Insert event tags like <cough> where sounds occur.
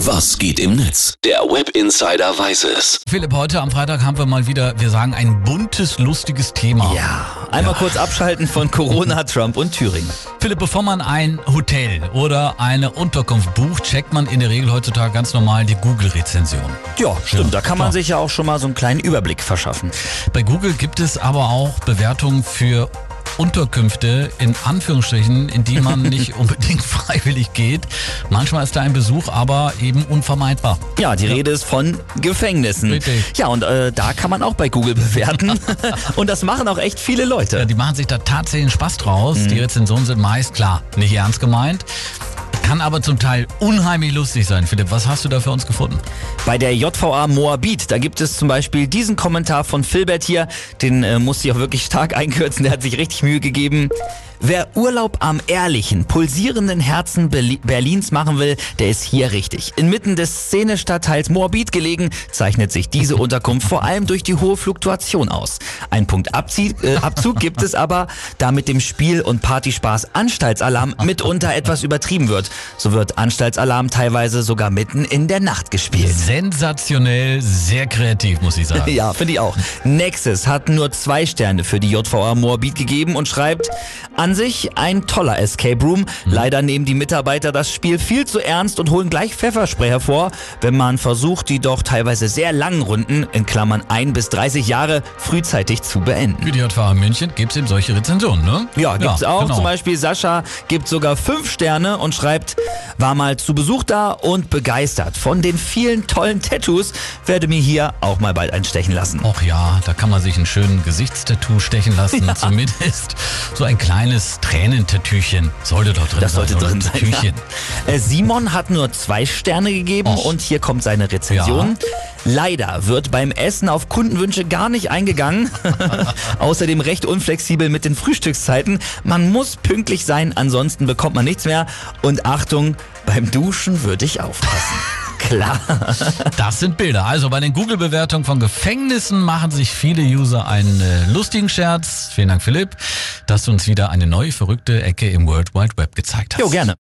Was geht im Netz? Der Web Insider weiß es. Philipp, heute am Freitag haben wir mal wieder, wir sagen, ein buntes, lustiges Thema. Ja, einmal kurz abschalten von Corona, Trump und Thüringen. Philipp, bevor man ein Hotel oder eine Unterkunft bucht, checkt man in der Regel heutzutage ganz normal die Google-Rezension. Ja, stimmt. Ja, da kann man klar. sich ja auch schon mal so einen kleinen Überblick verschaffen. Bei Google gibt es aber auch Bewertungen für Unterkünfte in Anführungsstrichen, in die man <laughs> nicht unbedingt <laughs> freiwillig geht. Manchmal ist da ein Besuch aber eben unvermeidbar. Ja, die Rede ist von Gefängnissen. Richtig. Ja, und äh, da kann man auch bei Google bewerten. <laughs> und das machen auch echt viele Ja, Leute. die machen sich da tatsächlich Spaß draus. Die Rezensionen sind meist klar, nicht ernst gemeint. Kann aber zum Teil unheimlich lustig sein. Philipp, was hast du da für uns gefunden? Bei der JVA Moabit, da gibt es zum Beispiel diesen Kommentar von Filbert hier. Den äh, muss ich auch wirklich stark <laughs> einkürzen. Der hat sich richtig Mühe gegeben. Wer Urlaub am ehrlichen, pulsierenden Herzen Berli- Berlins machen will, der ist hier richtig. Inmitten des Szenestadtteils Moabit gelegen, zeichnet sich diese Unterkunft vor allem durch die hohe Fluktuation aus. Ein Punkt Abzie äh, Abzug gibt es aber, da mit dem Spiel- und Partyspaß Anstaltsalarm mitunter etwas übertrieben wird. So wird Anstaltsalarm teilweise sogar mitten in der Nacht gespielt. Sensationell, sehr kreativ, muss ich sagen. <laughs> Ja, finde ich auch. Nexus hat nur zwei Sterne für die JVA Moabit gegeben und schreibt, an sich ein toller Escape Room. Leider nehmen die Mitarbeiter das Spiel viel zu ernst und holen gleich Pfefferspray hervor, wenn man versucht, die doch teilweise sehr langen Runden, in Klammern 1 bis 30 Jahre, frühzeitig zu beenden. Für die JVA München gibt es eben solche Rezensionen, ne? Ja, gibt's auch. genau. Zum Beispiel Sascha gibt sogar fünf Sterne und schreibt, war mal zu Besuch da und begeistert. Von den vielen tollen Tattoos werde mir hier auch mal bald einstechen lassen. Och ja, da kann man sich einen schönen Gesichtstattoo stechen lassen. <laughs> Zumindest so ein kleines Tränentattoochen sollte doch drin Das sein. sollte oder drin sein. Ja. Äh, Simon hat nur zwei Sterne gegeben Och. und hier kommt seine Rezension. Leider wird beim Essen auf Kundenwünsche gar nicht eingegangen. <laughs> Außerdem recht unflexibel mit den Frühstückszeiten. Man muss pünktlich sein, ansonsten bekommt man nichts mehr. Und Achtung, beim Duschen würde ich aufpassen. <laughs> Klar. Das sind Bilder. Also bei den Google-Bewertungen von Gefängnissen machen sich viele User einen äh, lustigen Scherz. Vielen Dank, Philipp, dass du uns wieder eine neue verrückte Ecke im World Wide Web gezeigt hast. Jo, gerne.